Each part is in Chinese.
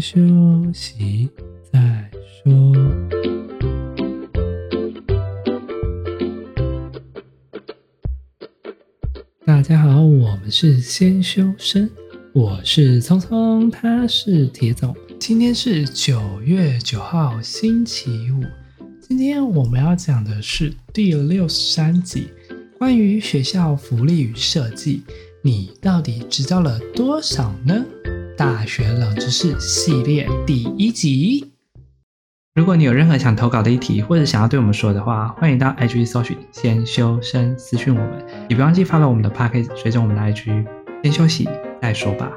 休息再说。大家好，我们是先修身，我是聪聪，他是铁总。今天是九月九号，星期五。今天我们要讲的是第六十三集，关于学校福利与设计，你到底知道了多少呢？大学冷知识系列第一集。如果你有任何想投稿的议题，或者想要对我们说的话，欢迎到 IG 搜寻“先修身”私讯我们，也不忘记发到我们的 p a c k a g e 随着我们的 IG。先休息再说吧。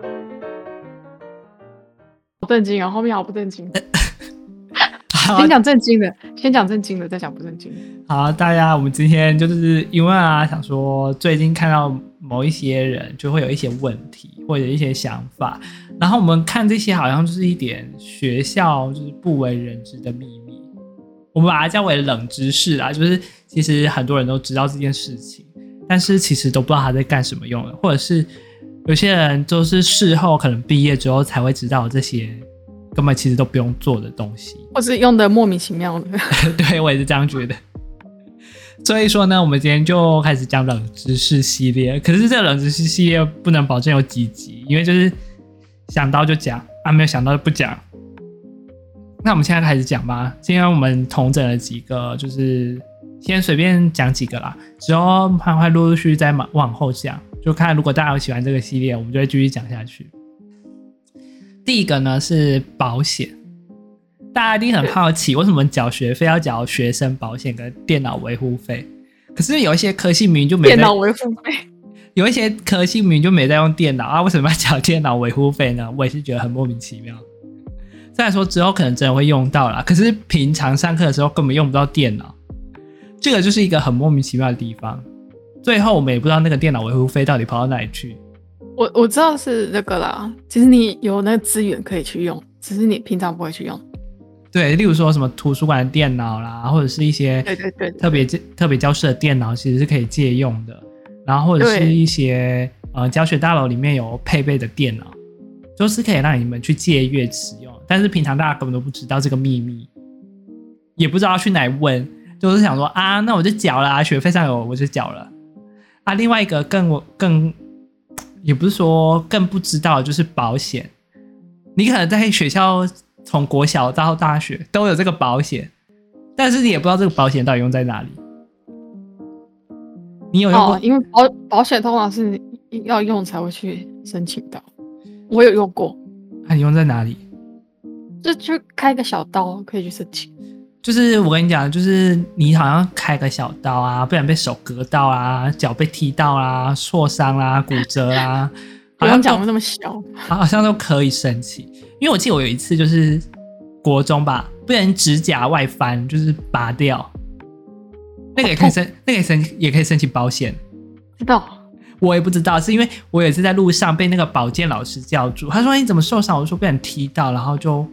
好震惊啊，后面好不正经。先讲正经的，先讲正经的，再讲不正经的。好，大家，我们今天就是因为啊，想说最近看到某一些人就会有一些问题或者一些想法，然后我们看这些好像就是一点学校就是不为人知的秘密，我们把它叫为冷知识啦，就是其实很多人都知道这件事情，但是其实都不知道他在干什么用的，或者是有些人都是事后可能毕业之后才会知道这些。根本其实都不用做的东西，或是用的莫名其妙的。对，我也是这样觉得。所以说呢，我们今天就开始讲冷知识系列。可是这个冷知识系列不能保证有几集，因为就是想到就讲啊，没有想到就不讲。那我们现在开始讲吧。今天我们同整了几个，就是先随便讲几个啦，之后还会陆陆续续再往往后讲，就看如果大家有喜欢这个系列，我们就会继续讲下去。第一个呢是保险，大家一定很好奇，为什么缴学费要缴学生保险跟电脑维护费？可是有一些科系明明就没电脑维护费，有一些科系明明就没在用电脑啊，为什么要缴电脑维护费呢？我也是觉得很莫名其妙。再来说之后可能真的会用到啦，可是平常上课的时候根本用不到电脑，这个就是一个很莫名其妙的地方。最后我们也不知道那个电脑维护费到底跑到哪里去。我我知道是那个啦，其实你有那个资源可以去用，只是你平常不会去用。对，例如说什么图书馆的电脑啦，或者是一些对对对特别特别教室的电脑，其实是可以借用的。然后或者是一些呃教学大楼里面有配备的电脑，都是可以让你们去借阅使用。但是平常大家根本都不知道这个秘密，也不知道要去哪问，就是想说啊，那我就缴了啊，学费上有我就缴了啊。另外一个更我更。也不是说更不知道，就是保险。你可能在学校从国小到大学都有这个保险，但是你也不知道这个保险到底用在哪里。你有用过？哦，因为保保险通常是要用才会去申请到。我有用过。那、啊、你用在哪里？就去开个小刀可以去申请。就是我跟你讲，就是你好像开个小刀啊，不然被手割到啊，脚被踢到啊，挫伤啊，骨折啊，好像讲的那么小，好像都可以申请。因为我记得我有一次就是国中吧，不然指甲外翻，就是拔掉，那个也可以申，那个也申也可以申请保险。知道？我也不知道，是因为我有一次在路上被那个保健老师叫住，他说你怎么受伤？我说被人踢到，然后就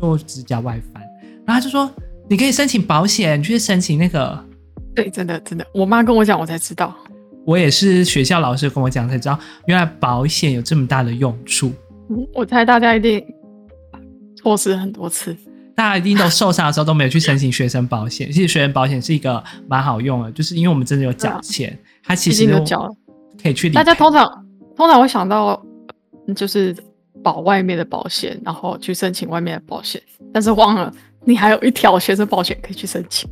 就指甲外翻，然后他就说。你可以申请保险，去申请那个。对，真的真的，我妈跟我讲，我才知道。我也是学校老师跟我讲才知道，原来保险有这么大的用处。嗯，我猜大家一定错失很多次，大家一定都受伤的时候都没有去申请学生保险。其实学生保险是一个蛮好用的，就是因为我们真的有缴钱，啊、它其实有缴了，可以去理。大家通常通常会想到就是保外面的保险，然后去申请外面的保险，但是忘了。你还有一条学生保险可以去申请，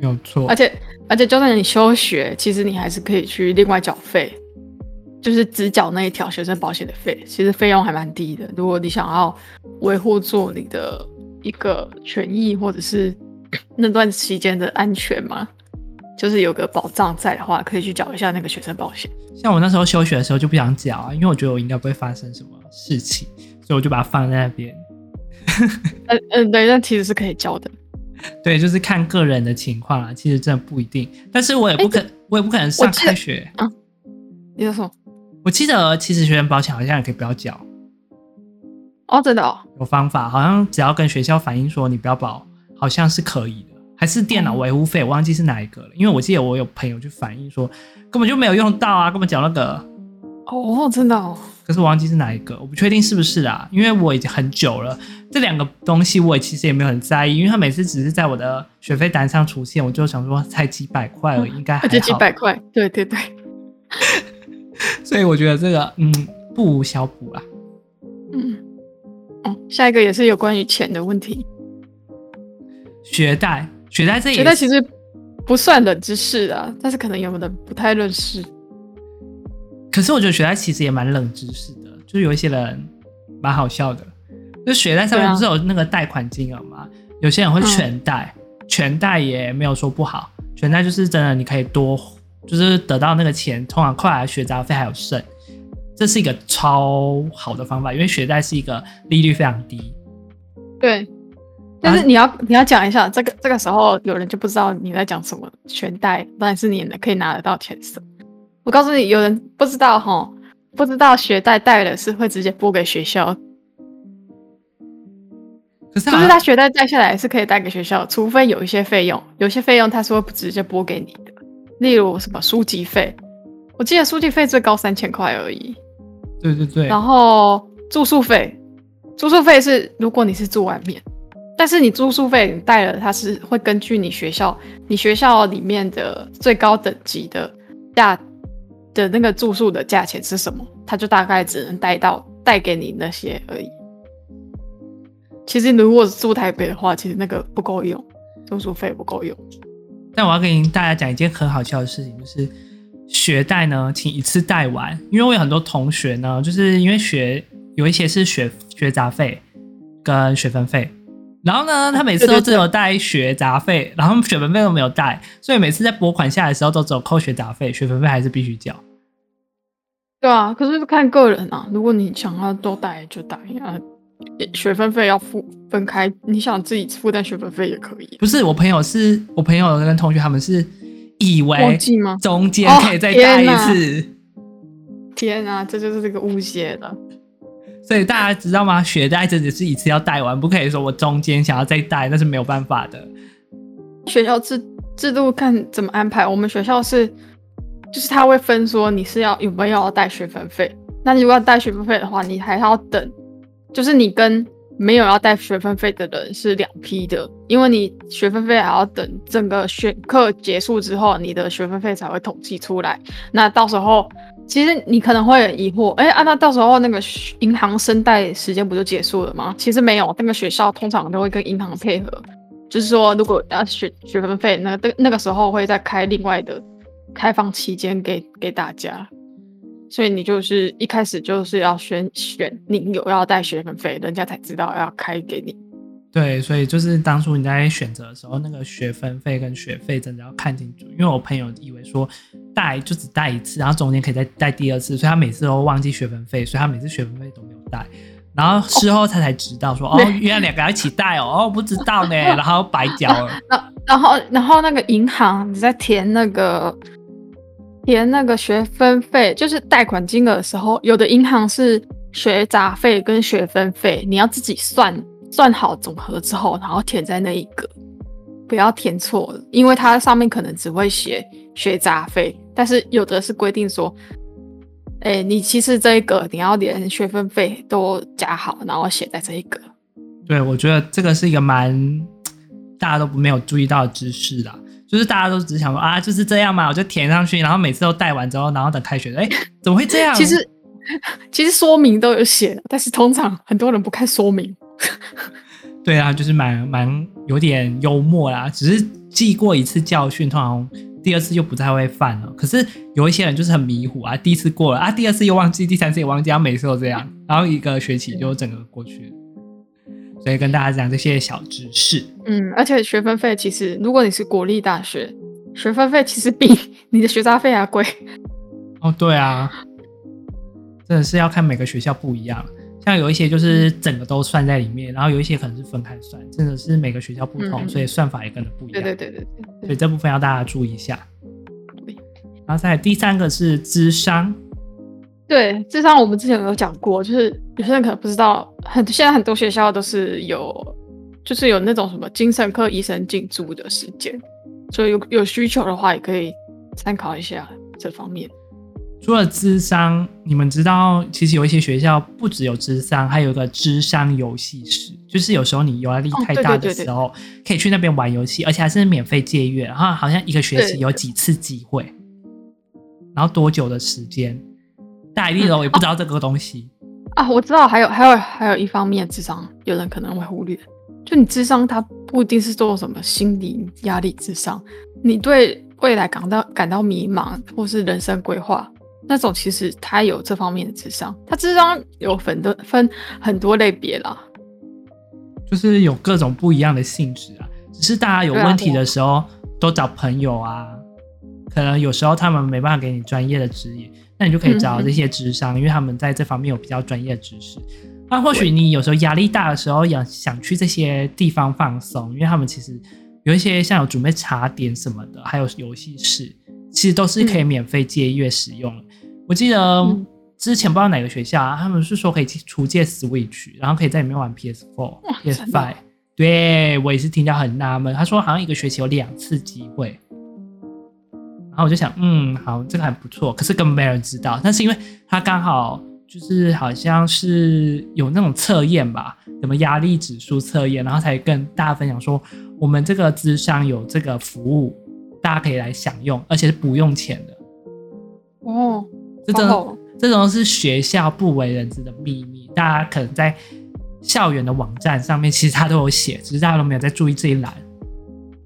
没有错。而且而且，就算你休学，其实你还是可以去另外缴费，就是只缴那一条学生保险的费，其实费用还蛮低的。如果你想要维护住你的一个权益，或者是那段期间的安全嘛，就是有个保障在的话，可以去缴一下那个学生保险。像我那时候休学的时候就不想缴啊，因为我觉得我应该不会发生什么事情，所以我就把它放在那边。嗯嗯，对，那其实是可以交的。对，就是看个人的情况啦，其实真的不一定。但是我也不可，欸、我也不可能上开学啊。你说什么？我记得其实学生保险好像也可以不要交。哦，真的哦。有方法，好像只要跟学校反映说你不要保，好像是可以的。还是电脑维护费，我忘记是哪一个了。因为我记得我有朋友去反映说，根本就没有用到啊，根本缴那个。哦，真的哦。可是我忘记是哪一个，我不确定是不是啊，因为我已经很久了。这两个东西我也其实也没有很在意，因为他每次只是在我的学费单上出现，我就想说才几百块而已，应该还好。几百块，对对对。所以我觉得这个嗯不无小补啊。嗯，哦，下一个也是有关于钱的问题。学贷，学贷这也学贷其实不算冷知识啊，但是可能有的不太认识。可是我觉得学贷其实也蛮冷知识的，就是有一些人蛮好笑的，就学贷上面不是有那个贷款金额吗？啊、有些人会全贷，嗯、全贷也没有说不好，全贷就是真的你可以多，就是得到那个钱，通常扣来学杂费还有剩，这是一个超好的方法，因为学贷是一个利率非常低。对，但是你要、啊、你要讲一下，这个这个时候有人就不知道你在讲什么学贷，但是你可以拿得到钱是。我告诉你，有人不知道哈，不知道学贷贷的是会直接拨给学校，可是就是他学贷贷下来是可以贷给学校，除非有一些费用，有些费用他是会直接拨给你的，例如什么书籍费，我记得书籍费最高三千块而已。对对对。然后住宿费，住宿费是如果你是住外面，但是你住宿费你带了，它是会根据你学校，你学校里面的最高等级的价。的那个住宿的价钱是什么？它就大概只能带到带给你那些而已。其实如果是住台北的话，其实那个不够用，住宿费不够用。但我要跟大家讲一件很好笑的事情，就是学贷呢，请一次贷完。因为我有很多同学呢，就是因为学有一些是学学杂费跟学分费。然后呢，他每次都只有带学杂费，对对对，然后学分费都没有带，所以每次在拨款下来的时候都只有扣学杂费，学分费还是必须交。对啊，可是看个人啊，如果你想要都带就带啊，学分费要付分开，你想自己负担学分费也可以。不是，我朋友是我朋友跟同学他们是以为中间可以再带一次。哦，天哪，这就是这个误解了。所以大家知道吗？学贷真的是一次要贷完，不可以说我中间想要再贷，那是没有办法的。学校制制度看怎么安排。我们学校是，就是他会分说你是要有没有要贷学分费。那你如果要贷学分费的话，你还要等，就是你跟没有要带学分费的人是两批的，因为你学分费还要等整个学课结束之后，你的学分费才会统计出来。那到时候。其实你可能会很疑惑，哎、啊，那到时候那个银行申贷时间不就结束了吗？其实没有，那个学校通常都会跟银行配合，就是说如果要学学分费，那个那个时候会再开另外的开放期间给给大家，所以你就是一开始就是要选选你有要带学分费，人家才知道要开给你。对，所以就是当初你在选择的时候，那个学分费跟学费真的要看清楚。因为我朋友以为说带就只带一次，然后中间可以再带第二次，所以他每次都忘记学分费，所以他每次学分费都没有带。然后事后他才知道说，哦，哦，原来两个要一起带哦，哦，不知道呢，然后白交了。然后，然后那个银行你在填那个填那个学分费，就是贷款金额的时候，有的银行是学杂费跟学分费，你要自己算。算好总和之后，然后填在那一格，不要填错了，因为它上面可能只会写学杂费，但是有的是规定说，哎、你其实这一个你要连学分费都加好，然后写在这一格。对，我觉得这个是一个蛮大家都没有注意到的知识啦，就是大家都只想说啊，就是这样嘛，我就填上去，然后每次都带完之后，然后等开学，哎、欸，怎么会这样？其实其实说明都有写，但是通常很多人不看说明。对啊，就是蛮蛮有点幽默啦，只是记过一次教训，通常第二次就不太会犯了。可是有一些人就是很迷糊啊，第一次过了啊，第二次又忘记，第三次也忘记，然后每次都这样，然后一个学期就整个过去了。所以跟大家讲这些小知识。嗯，而且学分费其实，如果你是国立大学，学分费其实比 你的学杂费还贵。哦，对啊，真的是要看每个学校不一样。像有一些就是整个都算在里面，然后有一些可能是分开算，真的是每个学校不同，嗯、所以算法也跟着不一样。对对对对，对，所以这部分要大家注意一下。然后再来第三个是智商。对，咨商我们之前有讲过，就是有些人可能不知道，很现在很多学校都是有，就是有那种什么精神科医生进驻的时间，所以有有需求的话也可以参考一下这方面。除了智商，你们知道，其实有一些学校不只有智商，还有一个智商游戏室，就是有时候你压力太大的时候，可以去那边玩游戏，而且还是免费借阅，然后好像一个学期有几次机会，然后多久的时间？大一的我也不知道这个东西、啊，我知道，还有还有还有一方面，智商有人可能会忽略，就你智商，它不一定是做什么心理压力智商，你对未来感到感到迷茫，或是人生规划。那种其实他有这方面的智商，他智商有分的分很多类别啦，就是有各种不一样的性质啊。只是大家有问题的时候都找朋友啊，可能有时候他们没办法给你专业的指引，那你就可以找这些智商，嗯，因为他们在这方面有比较专业的知识。那或许你有时候压力大的时候，想想去这些地方放松，因为他们其实有一些像有准备茶点什么的，还有游戏室，其实都是可以免费借阅使用的。嗯我记得之前不知道哪个学校啊，他们是说可以出借 Switch，然后可以在里面玩 PS4、PS5。对，我也是听到很纳闷，他说好像一个学期有两次机会，然后我就想，嗯，好，这个还不错。可是根本没人知道，但是因为他刚好就是好像是有那种测验吧，什么压力指数测验，然后才跟大家分享说，我们这个智商有这个服务，大家可以来享用，而且是不用钱的。哦。这种这种是学校不为人知的秘密，大家可能在校园的网站上面，其实他都有写，只是大家都没有在注意这一栏，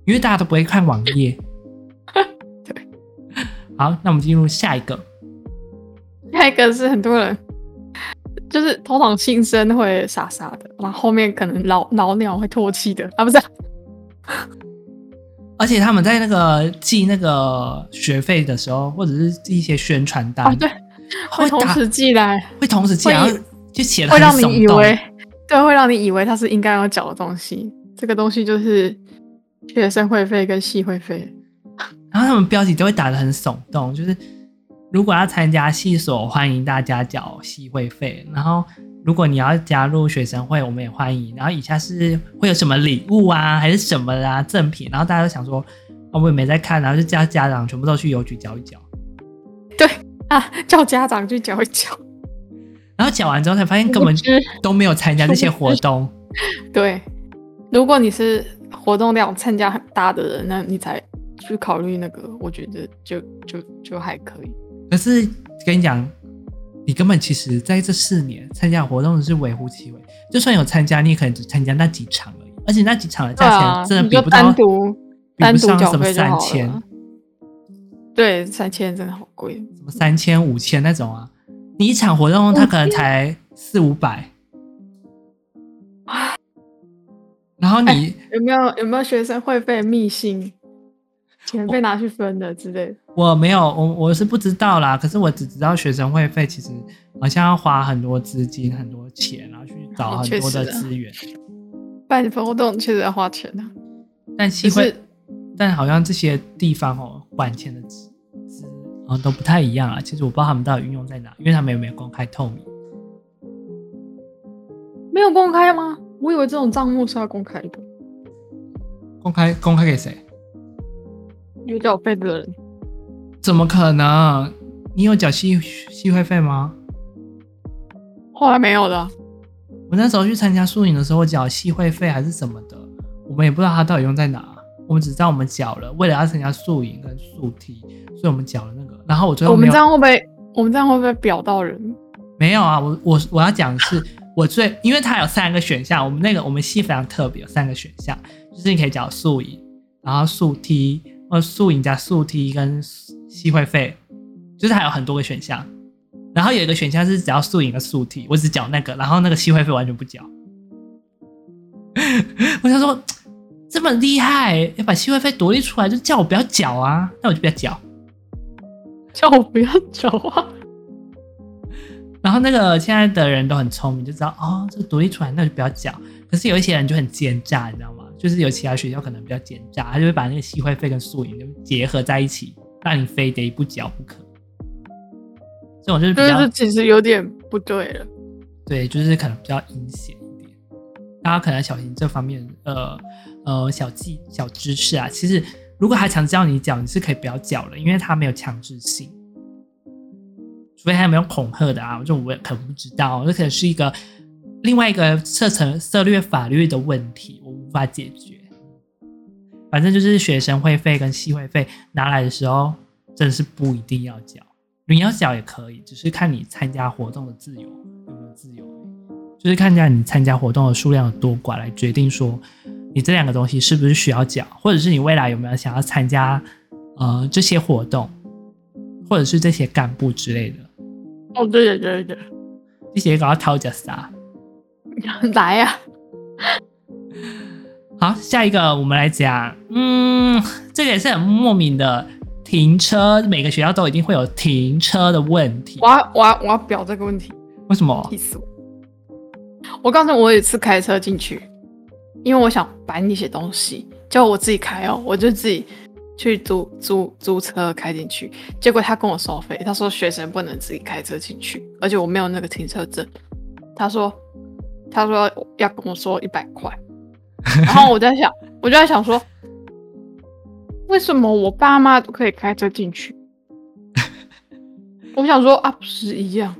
因为大家都不会看网页。对，好，那我们进入下一个。下一个是很多人，就是通常新生会傻傻的，然后后面可能老老鸟会唾弃的啊，不是？而且他们在那个寄那个学费的时候，或者是寄一些宣传单，哦，对，会同时寄来，会同时寄来，然后就写了，会让你以为，对，会让你以为它是应该要缴的东西。这个东西就是学生会费跟系会费。然后他们标题都会打的很耸动，就是如果要参加系所，欢迎大家缴系会费。然后。如果你要加入学生会，我们也欢迎。然后以下是会有什么礼物啊，还是什么啊赠品？然后大家都想说，啊，我也没在看，然后就叫家长全部都去邮局缴一缴。对啊，叫家长去缴一缴。然后缴完之后才发现根本都没有参加这些活动。对，如果你是活动量参加很大的人，那你才去考虑那个，我觉得就就就还可以。可是跟你讲。你根本其实在这四年参加活动是微乎其微，就算有参加，你也可能只参加那几场而已，而且那几场的价钱真的比不到，单独单独缴费三千，对，三千真的好贵，什么三千五千那种啊？你一场活动，它可能才四五百，然后你、欸、有没有有没有学生会费秘辛？钱被拿去分的之类的，我没有，我我是不知道啦。可是我只知道学生会费其实好像要花很多资金、很多钱，然后去找 很多的资源。办活动确实要花钱的，但系会，但好像这些地方哦，管钱的资资啊都不太一样啊。其实我不知道他们到底运用在哪，因为他们有没有公开透明？没有公开吗？我以为这种账目是要公开的。公开公开给谁？有缴费的人，怎么可能？你有缴系系会费吗？后来没有的。我那时候去参加宿营的时候，我缴系会费还是什么的，我们也不知道它到底用在哪。我们只知道我们缴了，为了要参加宿营跟宿梯，所以我们缴了那个。然后我最后我们这样会不会？我们这样会不会表到人？没有啊，我我我要讲的是，我最因为它有三个选项，我们那个我们系非常特别，有三个选项，就是你可以缴宿营，然后宿梯。呃，宿影加宿梯跟吸会费，就是还有很多个选项。然后有一个选项是只要宿营的宿梯，我只缴那个，然后那个吸会费完全不缴。我想说这么厉害，要把吸会费独立出来，就叫我不要缴啊，那我就不要缴，叫我不要缴啊。然后那个现在的人都很聪明，就知道哦，这独立出来，那就不要缴。可是有一些人就很奸诈，你知道吗？就是有其他学校可能比较奸诈，他就会把那个系会费跟宿营就结合在一起，让你非得不缴不可。这种就是比较，其实有点不对了。对，就是可能比较阴险一点，大家可能要小心这方面呃呃小技小知识啊。其实如果他强制要你缴，你是可以不要缴了，因为他没有强制性。除非他有没有恐吓的啊，这我可能不知道，这可能是一个另外一个涉层涉略法律的问题，我无法解决。反正就是学生会费跟系会费拿来的时候，真的是不一定要缴，你要缴也可以，只是看你参加活动的自由有没有自由，就是看一下你参加活动的数量有多寡来决定说，你这两个东西是不是需要缴，或者是你未来有没有想要参加呃这些活动，或者是这些干部之类的。哦，对对对对，这些搞要掏脚啥？来呀、啊！好，下一个我们来讲，嗯，这个也是很莫名的停车，每个学校都一定会有停车的问题。我要我要我要表这个问题，为什么？气死我！我告诉你，我有一次开车进去，因为我想搬一些东西，叫我自己开哦，我就自己去租租租车开进去，结果他跟我收费，他说学生不能自己开车进去，而且我没有那个停车证，他说他说要跟我说一百块。然后我在想，我就在想说，为什么我爸妈都可以开车进去？我想说啊，不是一样？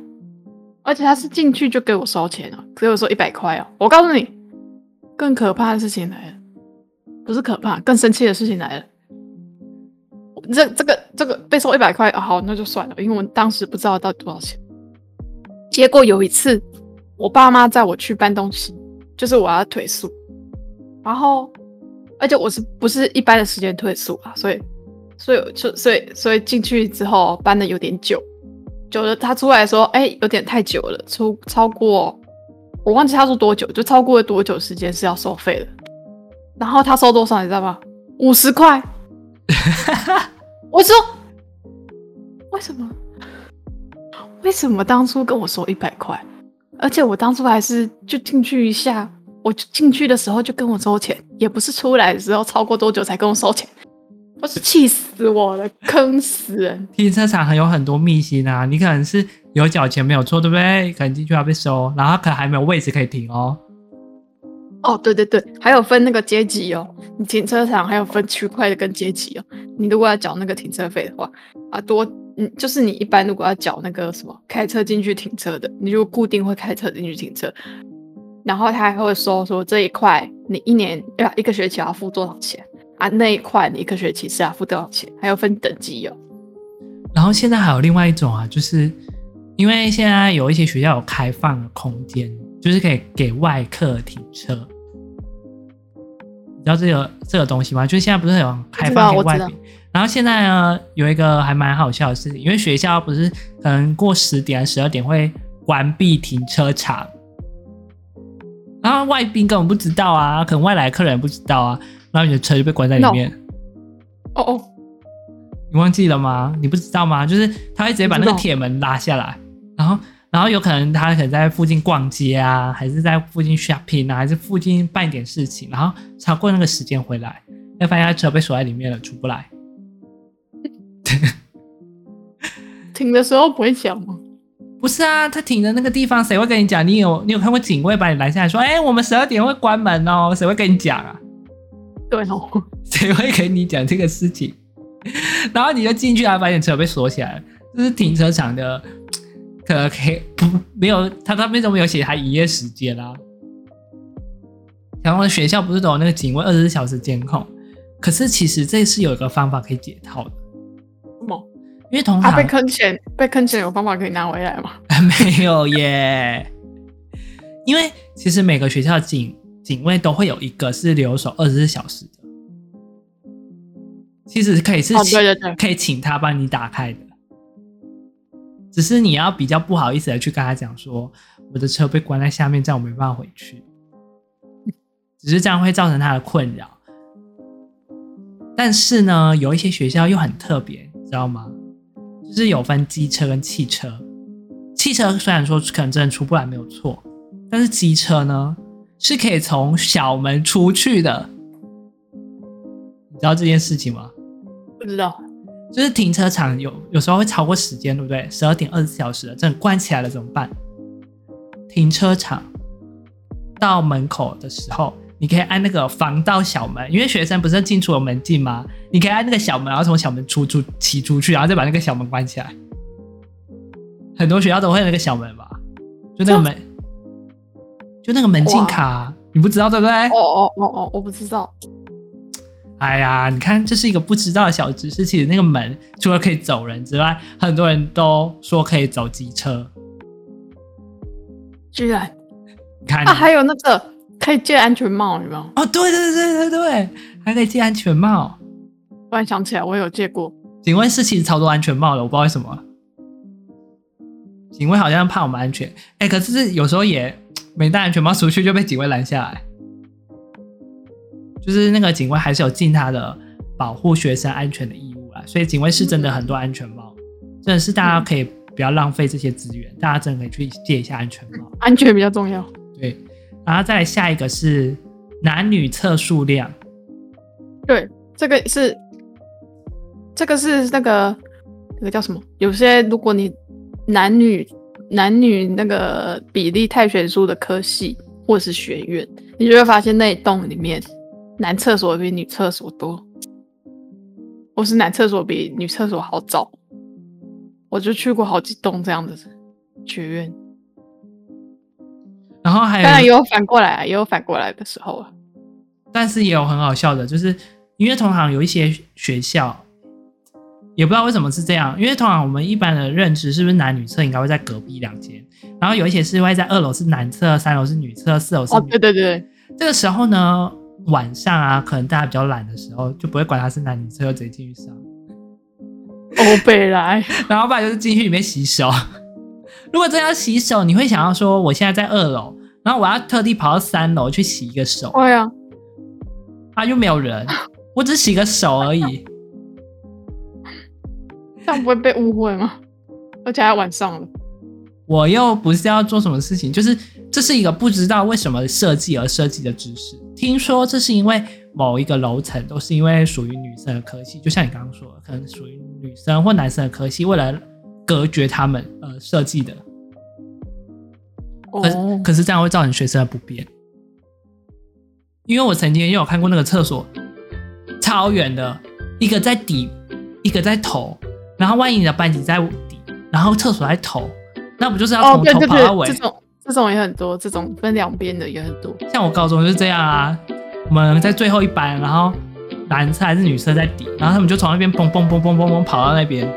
而且他是进去就给我收钱啊，给我说一百块哦。我告诉你，更可怕的事情来了，不是可怕，更生气的事情来了。这这个这个被收一百块，好，那就算了，因为我当时不知道到底多少钱。结果有一次，我爸妈载我去搬东西，就是我要退宿。然后，而且我是不是一般的时间退宿啊？所以，所以，所以，所以，所以进去之后搬的有点久，久了他出来说：“哎、有点太久了，出超过我忘记他说多久，就超过了多久时间是要收费的。”然后他收多少你知道吗？五十块。我说：“为什么？为什么当初跟我说一百块？而且我当初还是就进去一下。”我进去的时候就跟我收钱，也不是出来的时候超过多久才跟我收钱，我是气死我了，坑死人！停车场还有很多秘辛啊，你可能是有缴钱没有错，对不对？可能进去要被收，然后可能还没有位置可以停哦。哦，对对对，还有分那个阶级哦，你停车场还有分区块的跟阶级哦。你如果要缴那个停车费的话，啊多，嗯，就是你一般如果要缴那个什么开车进去停车的，你就固定会开车进去停车。然后他还会说说这一块你一年要一个学期要付多少钱啊？那一块你一个学期是要付多少钱？还有分等级哦。然后现在还有另外一种啊，就是因为现在有一些学校有开放的空间，就是可以给外客停车。你知道这个这个东西吗？就是现在不是有开放给外宾？然后现在呢，有一个还蛮好笑的事情，因为学校不是可能过十点、十二点会关闭停车场。然后外宾根本不知道啊，可能外来客人也不知道啊，然后你的车就被关在里面。哦哦，你忘记了吗？你不知道吗？就是他会直接把那个铁门拉下来，然后然后有可能他可能在附近逛街啊，还是在附近 shopping 啊，还是附近办一点事情，然后超过那个时间回来，会发现他车被锁在里面了，出不来。停的时候不会讲吗？不是啊，他停的那个地方，谁会跟你讲？你有你有看过警卫把你拦下来说：“哎、欸，我们十二点会关门哦。”谁会跟你讲啊？对哦，谁会跟你讲这个事情？然后你就进去啊，发现车被锁起来了。这是停车场的，可能可以不没有他他为什么没有写他营业时间啦、啊？然后学校不是都有那个警卫二十四小时监控？可是其实这是有一个方法可以解套的。因为通常、啊、被坑钱，被坑钱有方法可以拿回来吗？没有耶。因为其实每个学校警警卫都会有一个是留守二十四小时的，其实可以是、哦、对对对，可以请他帮你打开的。只是你要比较不好意思的去跟他讲说，我的车被关在下面，这样我没办法回去。只是这样会造成他的困扰。但是呢，有一些学校又很特别，你知道吗？就是有分机车跟汽车，汽车虽然说可能真的出不来没有错，但是机车呢是可以从小门出去的，你知道这件事情吗？不知道，就是停车场有有时候会超过时间，对不对？十二点二十四小时了，真的关起来了怎么办？停车场到门口的时候。你可以按那个防盗小门，因为学生不是进出有门禁吗？你可以按那个小门，然后从小门出出骑出去，然后再把那个小门关起来。很多学校都会有那个小门吧？就那个门，就那个门禁卡，你不知道对不对？哦哦哦哦，我不知道。哎呀，你看，这是一个不知道的小知识。其实那个门除了可以走人之外，很多人都说可以走机车。居然，你看啊，还有那个可以借安全帽，有没有？哦，对对对对对，还可以借安全帽。突然想起来，我有借过。警卫室其实超多安全帽的，我不知道为什么。警卫好像怕我们安全，哎，可是有时候也没戴安全帽出去就被警卫拦下来。就是那个警卫还是有尽他的保护学生安全的义务啦，所以警卫室真的很多安全帽，真的是大家可以不要浪费这些资源，大家真的可以去借一下安全帽，安全比较重要。对，然后再下一个是男女厕数量，对，这个是这个是那个那个叫什么？有些如果你男女男女那个比例太悬殊的科系或是学院，你就会发现那一栋里面。男厕所比女厕所多，或是男厕所比女厕所好找，我就去过好几栋这样的学院。然后还有，当然也有反过来啊，也有反过来的时候啊。但是也有很好笑的，就是因为同行有一些学校，也不知道为什么是这样，因为同行我们一般的认知是不是男女厕应该会在隔壁两间，然后有一些是会在二楼是男厕，三楼是女厕，四楼是女厕。哦，对对对，这个时候呢。晚上啊，可能大家比较懒的时候，就不会管他是男女厕，就直接进去上。欧北来，然后不然就是进去里面洗手。如果真要洗手，你会想要说，我现在在二楼，然后我要特地跑到三楼去洗一个手。对啊，啊，又没有人，我只洗个手而已。这样不会被误会吗？而且还晚上了。我又不是要做什么事情，就是这是一个不知道为什么设计而设计的知识。听说这是因为某一个楼层都是因为属于女生的科系，就像你刚刚说的，可能属于女生或男生的科系，为了隔绝他们呃设计的。可可是这样会造成学生的不便，因为我曾经也有看过那个厕所超远的，一个在底，一个在头，然后万一你的班级在底，然后厕所在头。那不就是要从头跑到尾？这种这种也很多，这种分两边的也很多。像我高中就是这样啊，我们在最后一班，然后男生还是女生在底，然后他们就从那边蹦蹦蹦蹦蹦蹦跑到那边，